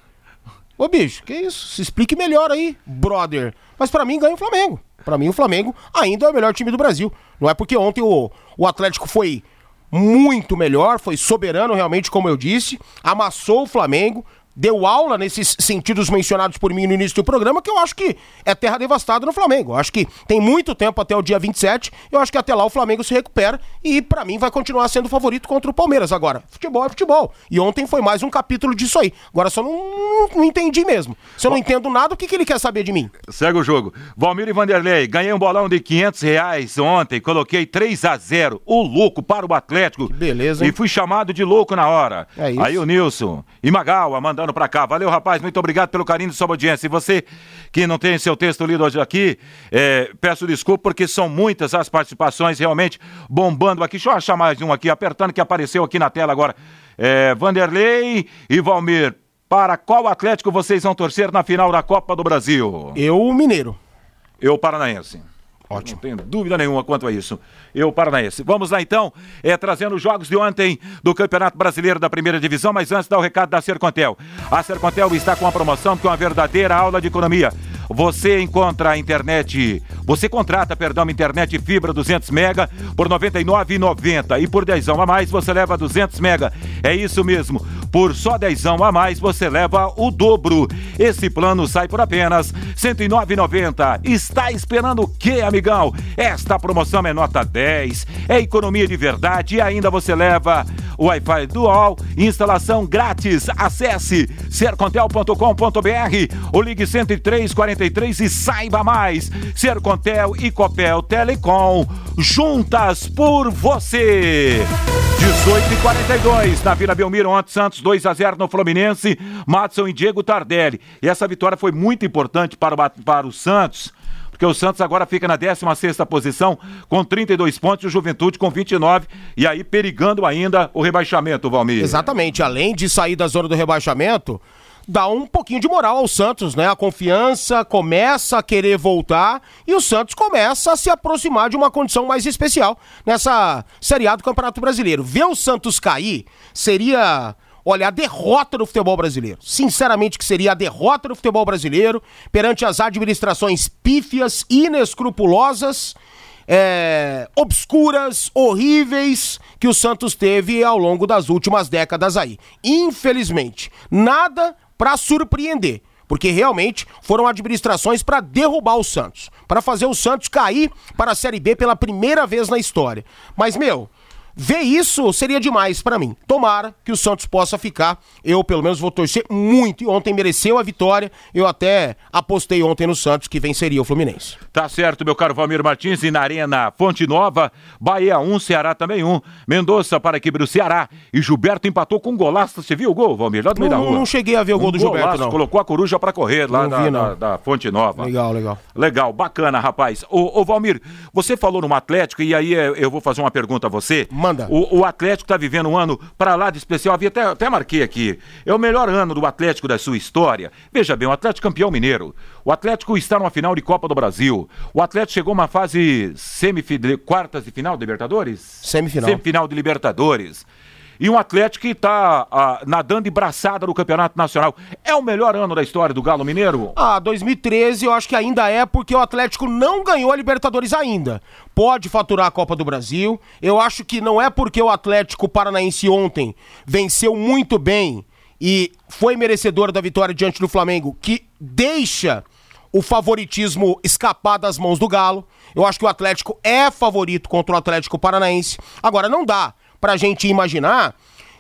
Ô, bicho, que isso? Se explique melhor aí, brother. Mas pra mim ganha o Flamengo. Pra mim o Flamengo ainda é o melhor time do Brasil. Não é porque ontem o, o Atlético foi muito melhor, foi soberano realmente, como eu disse, amassou o Flamengo, deu aula nesses sentidos mencionados por mim no início do programa, que eu acho que é terra devastada no Flamengo. Eu acho que tem muito tempo até o dia 27, eu acho que até lá o Flamengo se recupera e pra mim vai continuar sendo favorito contra o Palmeiras. Agora, futebol é futebol. E ontem foi mais um capítulo disso aí. Agora só não, não, não entendi mesmo. Se eu não entendo nada, o que, que ele quer saber de mim? Segue o jogo. Valmir e Vanderlei, ganhei um bolão de 500 reais ontem, coloquei 3 a 0 o louco para o Atlético. beleza, hein? E fui chamado de louco na hora. É isso. Aí o Nilson e Magawa mandando pra cá. Valeu, rapaz, muito obrigado pelo carinho de sua audiência. E você que não tem seu texto lido hoje aqui, é, peço desculpa porque são muitas as participações realmente bombando aqui. Deixa eu achar mais um aqui, apertando que apareceu aqui na tela agora. É, Vanderlei e Valmir, para qual Atlético vocês vão torcer na final da Copa do Brasil? Eu, o Mineiro. Eu, paranaense. Ótimo. Não tenho dúvida nenhuma quanto a isso. Eu, paranaense. Vamos lá então, é, trazendo os jogos de ontem do Campeonato Brasileiro da Primeira Divisão, mas antes dá o recado da Sercontel. A Sercontel está com uma promoção que é uma verdadeira aula de economia. Você encontra a internet, você contrata, perdão, uma internet fibra 200 mega por R$ 99,90 e por 10 a mais você leva 200 mega. É isso mesmo. Por só 10 a mais você leva o dobro. Esse plano sai por apenas R$ 109,90. Está esperando o quê, amigão? Esta promoção é nota 10, é economia de verdade e ainda você leva Wi-Fi Dual, instalação grátis. Acesse sercontel.com.br ou ligue 10343 e saiba mais. Sercontel e Copel Telecom, juntas por você. 18 e 42 na Vila Belmiro, ontem Santos 2 a 0 no Fluminense, Matson e Diego Tardelli. E essa vitória foi muito importante para o, para o Santos porque o Santos agora fica na 16ª posição com 32 pontos e o Juventude com 29 e aí perigando ainda o rebaixamento, Valmir. Exatamente, além de sair da zona do rebaixamento, dá um pouquinho de moral ao Santos, né? A confiança começa a querer voltar e o Santos começa a se aproximar de uma condição mais especial nessa Série A do Campeonato Brasileiro. Ver o Santos cair seria Olha, a derrota do futebol brasileiro. Sinceramente, que seria a derrota do futebol brasileiro perante as administrações pífias, inescrupulosas, é, obscuras, horríveis que o Santos teve ao longo das últimas décadas aí. Infelizmente, nada para surpreender. porque realmente foram administrações para derrubar o Santos, para fazer o Santos cair para a Série B pela primeira vez na história. Mas, meu, Ver isso seria demais para mim. Tomara que o Santos possa ficar. Eu, pelo menos, vou torcer muito. E ontem mereceu a vitória. Eu até apostei ontem no Santos que venceria o Fluminense. Tá certo, meu caro Valmir Martins. E na Arena Fonte Nova, Bahia 1, Ceará também 1. Mendonça para a equipe do Ceará. E Gilberto empatou com um golaço. Você viu o gol, Valmir? Lá do meio não, da rua. Não cheguei a ver o gol um do Gilberto, golaço, não. Colocou a coruja para correr lá da, vi, da, Fonte Nova. Legal, legal. Legal, bacana, rapaz. Ô, ô Valmir, você falou no Atlético, e aí eu vou fazer uma pergunta a você. Manda. O, o Atlético está vivendo um ano para lá de especial. Havia até, até marquei aqui. É o melhor ano do Atlético da sua história. Veja bem, o Atlético campeão mineiro. O Atlético está numa final de Copa do Brasil. O Atlético chegou uma fase semifinal, quartas de final de Libertadores? Semifinal. Semifinal de Libertadores. E um Atlético que está ah, nadando de braçada no Campeonato Nacional. É o melhor ano da história do Galo Mineiro? Ah, 2013 eu acho que ainda é porque o Atlético não ganhou a Libertadores ainda. Pode faturar a Copa do Brasil. Eu acho que não é porque o Atlético Paranaense ontem venceu muito bem e foi merecedor da vitória diante do Flamengo que deixa o favoritismo escapar das mãos do Galo. Eu acho que o Atlético é favorito contra o Atlético Paranaense. Agora não dá pra gente imaginar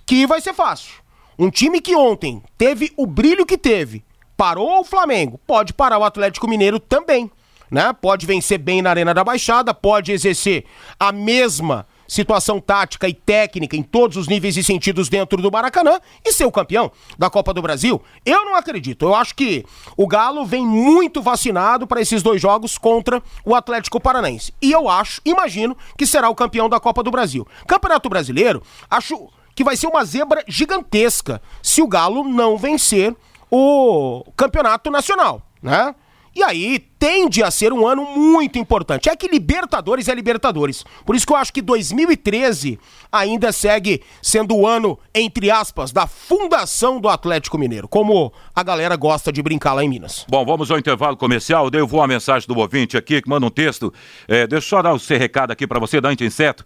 que vai ser fácil. Um time que ontem teve o brilho que teve, parou o Flamengo, pode parar o Atlético Mineiro também, né? Pode vencer bem na Arena da Baixada, pode exercer a mesma situação tática e técnica em todos os níveis e sentidos dentro do Maracanã e ser o campeão da Copa do Brasil? Eu não acredito. Eu acho que o Galo vem muito vacinado para esses dois jogos contra o Atlético Paranaense. E eu acho, imagino, que será o campeão da Copa do Brasil. Campeonato Brasileiro, acho que vai ser uma zebra gigantesca se o Galo não vencer o Campeonato Nacional, né? E aí tende a ser um ano muito importante. É que Libertadores é Libertadores. Por isso que eu acho que 2013 ainda segue sendo o ano, entre aspas, da fundação do Atlético Mineiro, como a galera gosta de brincar lá em Minas. Bom, vamos ao intervalo comercial. Eu vou a mensagem do ouvinte aqui que manda um texto. É, deixa eu só dar o seu recado aqui para você, Dante Inseto.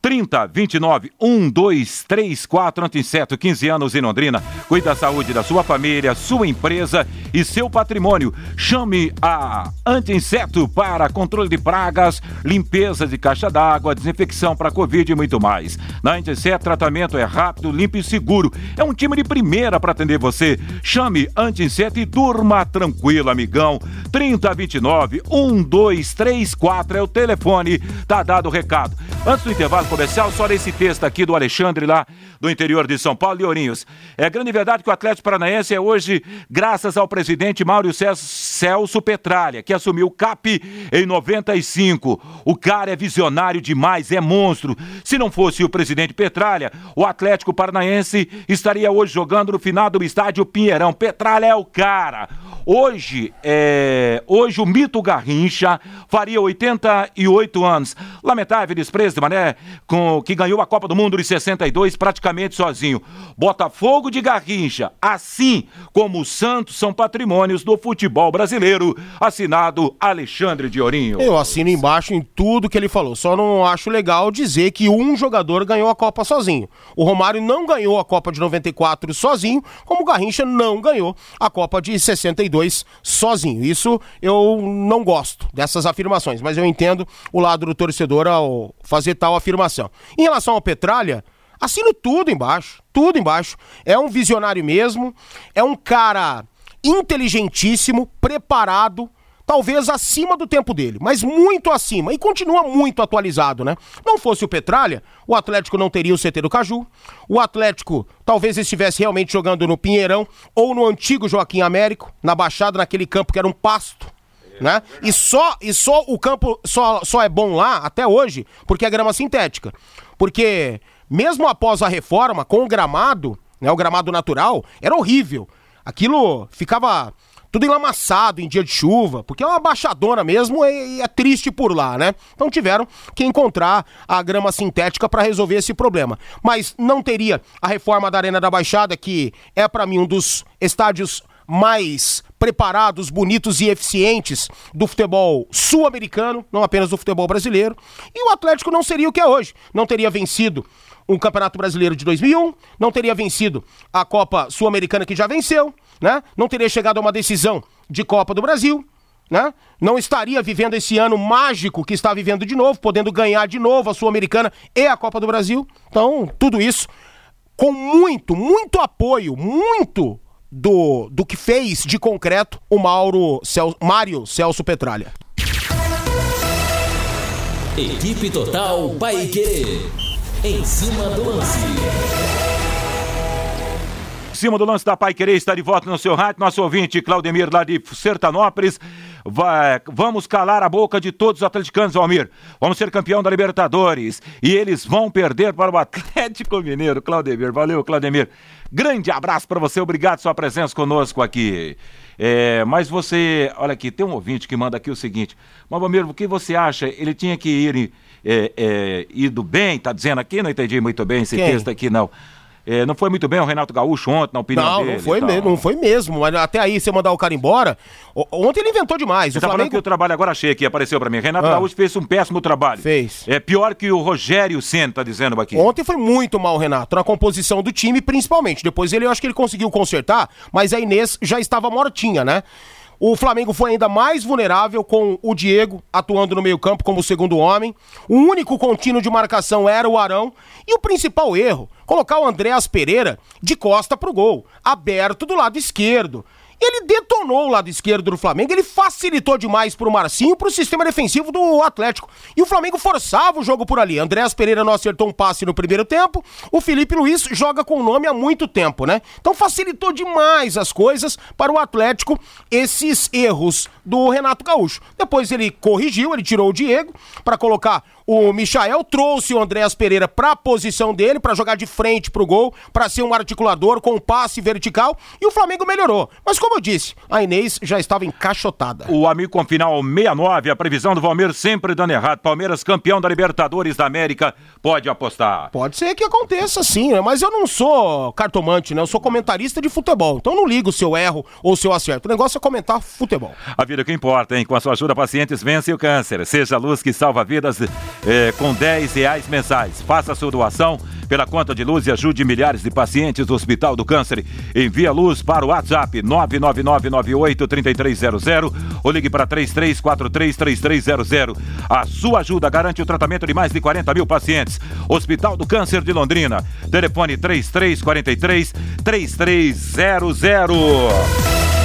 30 29 1 2 3 4 Antinseto, 15 anos em Londrina. Cuide da saúde da sua família, sua empresa e seu patrimônio. Chame a Antinseto para controle de pragas, limpeza de caixa d'água, desinfecção para Covid e muito mais. Na Antinseto, tratamento é rápido, limpo e seguro. É um time de primeira para atender você. Chame Antinseto e durma tranquilo, amigão. 30 29 1 2 3 4 é o telefone. Tá dado o recado. Antes do intervalo comercial, só esse texto aqui do Alexandre lá do interior de São Paulo, Leorinhos. É grande verdade que o Atlético Paranaense é hoje graças ao presidente Mário Celso Petralha, que assumiu o CAP em 95. O cara é visionário demais, é monstro. Se não fosse o presidente Petralha, o Atlético Paranaense estaria hoje jogando no final do estádio Pinheirão. Petralha é o cara. Hoje, é, hoje o mito Garrincha faria 88 anos. Lamentável desprezo de Mané, com, que ganhou a Copa do Mundo de 62 praticamente sozinho. Botafogo de Garrincha, assim como o Santos, são patrimônios do futebol brasileiro. Assinado Alexandre de Ourinho. Eu assino embaixo em tudo que ele falou. Só não acho legal dizer que um jogador ganhou a Copa sozinho. O Romário não ganhou a Copa de 94 sozinho, como o Garrincha não ganhou a Copa de 62 sozinho. Isso eu não gosto dessas afirmações, mas eu entendo o lado do torcedor ao fazer tal afirmação. Em relação ao Petralha, assino tudo embaixo, tudo embaixo. É um visionário mesmo, é um cara inteligentíssimo, preparado, talvez acima do tempo dele, mas muito acima e continua muito atualizado, né? Não fosse o Petralha, o Atlético não teria o CT do Caju, o Atlético talvez estivesse realmente jogando no Pinheirão ou no antigo Joaquim Américo, na Baixada, naquele campo que era um pasto. Né? E só e só o campo só, só é bom lá até hoje porque é grama sintética. Porque mesmo após a reforma com o gramado, né, o gramado natural, era horrível. Aquilo ficava tudo enlamaçado em dia de chuva, porque é uma baixadona mesmo e é triste por lá, né? Então tiveram que encontrar a grama sintética para resolver esse problema. Mas não teria a reforma da Arena da Baixada, que é para mim um dos estádios mais preparados, bonitos e eficientes do futebol sul-americano, não apenas do futebol brasileiro. E o Atlético não seria o que é hoje. Não teria vencido o Campeonato Brasileiro de 2001, não teria vencido a Copa Sul-Americana que já venceu, né? Não teria chegado a uma decisão de Copa do Brasil, né? Não estaria vivendo esse ano mágico que está vivendo de novo, podendo ganhar de novo a Sul-Americana e a Copa do Brasil. Então, tudo isso com muito, muito apoio, muito do, do que fez de concreto o Mauro Cel, Mário Celso Petralha. Equipe Total Paique. Em cima do lance. Cima do lance da Pai Querer está de volta no seu rádio. Nosso ouvinte, Claudemir, lá de Sertanópolis. Vai, vamos calar a boca de todos os atleticanos, Almir. Vamos ser campeão da Libertadores. E eles vão perder para o Atlético Mineiro. Claudemir, valeu, Claudemir. Grande abraço para você, obrigado sua presença conosco aqui. É, mas você, olha aqui, tem um ouvinte que manda aqui o seguinte: Almir, o que você acha? Ele tinha que ir é, é, ido bem, tá dizendo aqui, não entendi muito bem esse Quem? texto aqui, não. É, não foi muito bem o Renato Gaúcho ontem, na opinião não, dele. Não, foi mesmo, não foi mesmo. Mas até aí, você mandar o cara embora. Ontem ele inventou demais. Você o tá Flamengo... falando que o trabalho agora achei aqui, apareceu para mim. Renato ah. Gaúcho fez um péssimo trabalho. Fez. É pior que o Rogério Senna tá dizendo aqui. Ontem foi muito mal Renato, na composição do time, principalmente. Depois ele, eu acho que ele conseguiu consertar, mas a Inês já estava mortinha, né? O Flamengo foi ainda mais vulnerável com o Diego atuando no meio-campo como segundo homem. O único contínuo de marcação era o Arão. E o principal erro, colocar o Andréas Pereira de costa pro gol, aberto do lado esquerdo. Ele detonou o lado esquerdo do Flamengo, ele facilitou demais pro Marcinho, pro sistema defensivo do Atlético. E o Flamengo forçava o jogo por ali. Andréas Pereira não acertou um passe no primeiro tempo, o Felipe Luiz joga com o nome há muito tempo, né? Então facilitou demais as coisas para o Atlético esses erros do Renato Gaúcho. Depois ele corrigiu, ele tirou o Diego para colocar o Michael trouxe o Andréas Pereira para a posição dele, para jogar de frente pro gol, para ser um articulador com passe vertical, e o Flamengo melhorou. Mas como eu disse, a Inês já estava encaixotada. O amigo com final 69, a previsão do Valmir sempre dando errado. Palmeiras campeão da Libertadores da América, pode apostar. Pode ser que aconteça sim, né? Mas eu não sou cartomante, né? Eu sou comentarista de futebol. Então não ligo se eu erro ou se eu acerto. O negócio é comentar futebol. A vida que importa, hein? Com a sua ajuda, pacientes vencem o câncer. Seja a luz que salva vidas é, com 10 reais mensais. Faça sua doação pela conta de luz e ajude milhares de pacientes do Hospital do Câncer. Envie a luz para o WhatsApp 999983300 ou ligue para 33433300. A sua ajuda garante o tratamento de mais de 40 mil pacientes. Hospital do Câncer de Londrina. Telefone 3343 3300.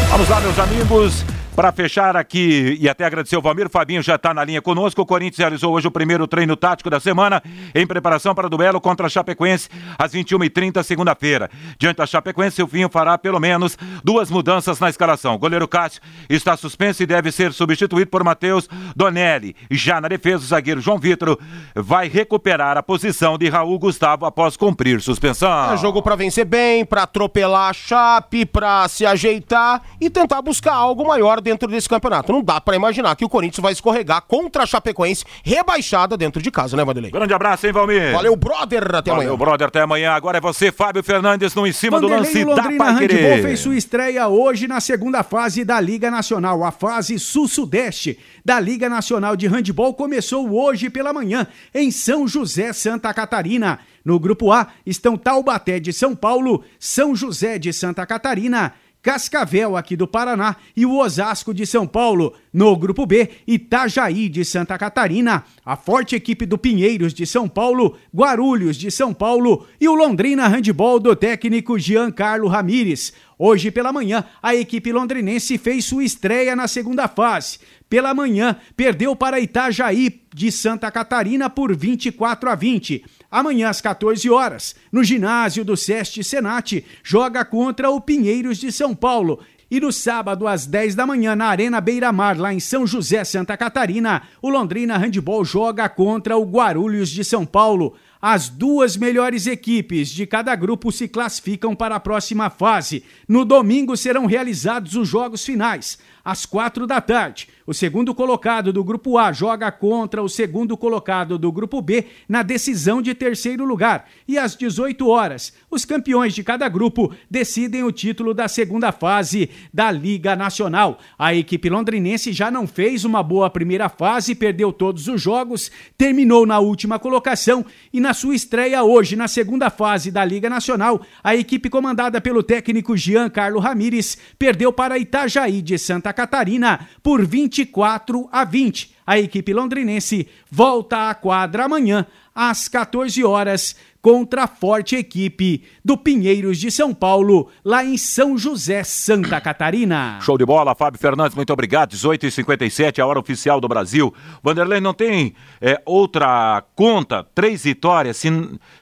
Vamos lá, meus amigos. Para fechar aqui e até agradecer o Valmir, Fabinho já está na linha conosco. O Corinthians realizou hoje o primeiro treino tático da semana em preparação para o duelo contra a Chapecoense às 21h30, segunda-feira. Diante da Chapecoense, o Vinho fará pelo menos duas mudanças na escalação. O goleiro Cássio está suspenso e deve ser substituído por Matheus Donelli. Já na defesa, o zagueiro João Vitor vai recuperar a posição de Raul Gustavo após cumprir suspensão. É jogo para vencer bem, para atropelar a Chape, para se ajeitar e tentar buscar algo maior dentro desse campeonato. Não dá para imaginar que o Corinthians vai escorregar contra a Chapecoense rebaixada dentro de casa, né, Vanderlei? Grande abraço, hein, Valmir? Valeu, brother, até Valeu, amanhã. Valeu, brother, até amanhã. Agora é você, Fábio Fernandes, no em cima Vanderlei, do lance Londrina da Handball fez sua estreia hoje na segunda fase da Liga Nacional, a fase Sul-Sudeste da Liga Nacional de Handball começou hoje pela manhã em São José, Santa Catarina. No grupo A estão Taubaté de São Paulo, São José de Santa Catarina, Cascavel aqui do Paraná e o Osasco de São Paulo. No grupo B, Itajaí de Santa Catarina, a forte equipe do Pinheiros de São Paulo, Guarulhos de São Paulo e o Londrina Handball do técnico Giancarlo Ramires. Hoje pela manhã, a equipe londrinense fez sua estreia na segunda fase. Pela manhã, perdeu para Itajaí de Santa Catarina por 24 a 20. Amanhã às 14 horas, no ginásio do Seste Senat, joga contra o Pinheiros de São Paulo. E no sábado, às 10 da manhã, na Arena Beira Mar, lá em São José, Santa Catarina, o Londrina Handball joga contra o Guarulhos de São Paulo. As duas melhores equipes de cada grupo se classificam para a próxima fase. No domingo serão realizados os jogos finais às quatro da tarde. O segundo colocado do grupo A joga contra o segundo colocado do grupo B na decisão de terceiro lugar. E às 18 horas, os campeões de cada grupo decidem o título da segunda fase da Liga Nacional. A equipe londrinense já não fez uma boa primeira fase, perdeu todos os jogos, terminou na última colocação e na sua estreia hoje na segunda fase da Liga Nacional, a equipe comandada pelo técnico Jean Carlo Ramires perdeu para Itajaí de Santa Catarina por 24 a 20. A equipe londrinense volta à quadra amanhã às 14 horas contra a forte equipe do Pinheiros de São Paulo, lá em São José, Santa Catarina. Show de bola, Fábio Fernandes, muito obrigado. 18h57, a hora oficial do Brasil. Vanderlei não tem é, outra conta, três vitórias, se,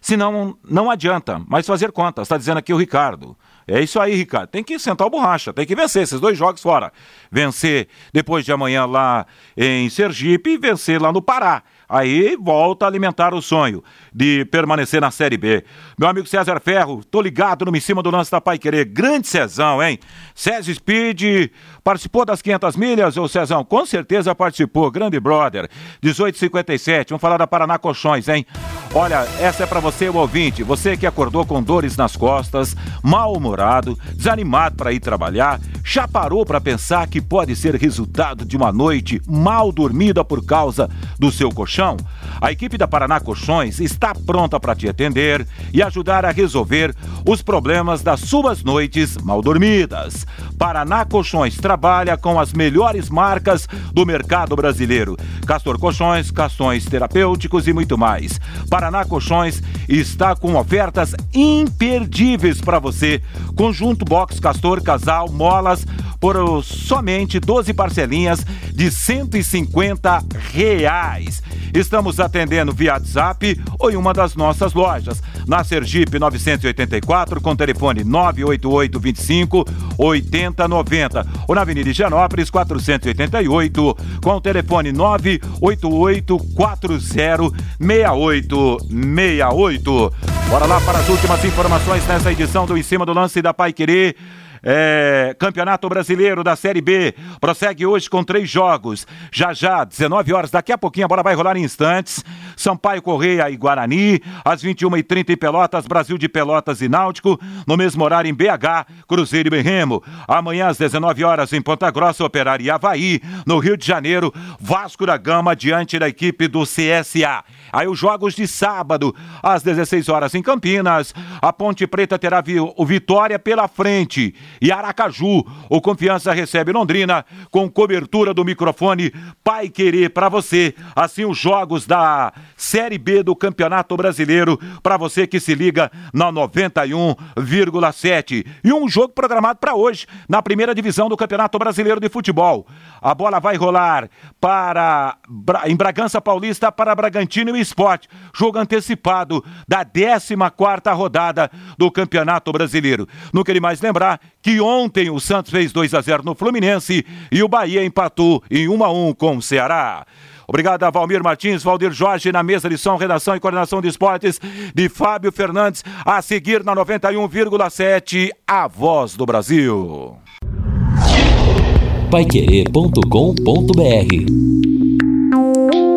se não, não adianta mais fazer conta. Está dizendo aqui o Ricardo. É isso aí, Ricardo. Tem que sentar o borracha, tem que vencer esses dois jogos fora. Vencer depois de amanhã lá em Sergipe e vencer lá no Pará. Aí volta a alimentar o sonho de permanecer na Série B. Meu amigo César Ferro, tô ligado no em cima do lance da Pai Querer. Grande Cezão, hein? César Speed participou das 500 milhas, ô Cezão? Com certeza participou. Grande brother. 1857. Vamos falar da Paraná Colchões, hein? Olha, essa é para você, o ouvinte. Você que acordou com dores nas costas, mal-humorado, desanimado para ir trabalhar, já parou para pensar que pode ser resultado de uma noite mal dormida por causa do seu colchão? A equipe da Paraná Colchões está pronta para te atender e ajudar a resolver os problemas das suas noites mal dormidas. Paraná Colchões trabalha com as melhores marcas do mercado brasileiro: Castor Colchões, Cações Terapêuticos e muito mais. Paraná Colchões está com ofertas imperdíveis para você. Conjunto Box Castor Casal Molas por somente 12 parcelinhas de 150 reais. Estamos atendendo via WhatsApp ou em uma das nossas lojas. Na Sergipe 984 com telefone 988 25 8090 ou na Avenida Higienópolis 488 com o telefone 988 40 6868. Bora lá para as últimas informações nessa edição do Em Cima do Lance da Pai Querer. É, Campeonato Brasileiro da Série B prossegue hoje com três jogos. Já já, 19 horas, daqui a pouquinho a bola vai rolar em instantes. Sampaio Correia e Guarani, às 21h30 em Pelotas, Brasil de Pelotas e Náutico. No mesmo horário em BH, Cruzeiro e Berremo. Amanhã às 19 horas em Ponta Grossa, Operário e Havaí. No Rio de Janeiro, Vasco da Gama diante da equipe do CSA. Aí os jogos de sábado, às 16 horas em Campinas. A Ponte Preta terá o Vitória pela frente e Aracaju. O Confiança recebe Londrina com cobertura do microfone Pai Querer para você. Assim os jogos da Série B do Campeonato Brasileiro para você que se liga na 91,7. E um jogo programado para hoje na primeira divisão do Campeonato Brasileiro de Futebol. A bola vai rolar para em Bragança Paulista para Bragantino e Esporte. Jogo antecipado da 14 quarta rodada do Campeonato Brasileiro. Não queria mais lembrar que ontem o Santos fez 2 a 0 no Fluminense e o Bahia empatou em 1 a 1 com o Ceará. Obrigado a Valmir Martins, Valdir Jorge na mesa de som, redação e coordenação de esportes de Fábio Fernandes. A seguir na 91,7, a voz do Brasil. Paiquerê.com.br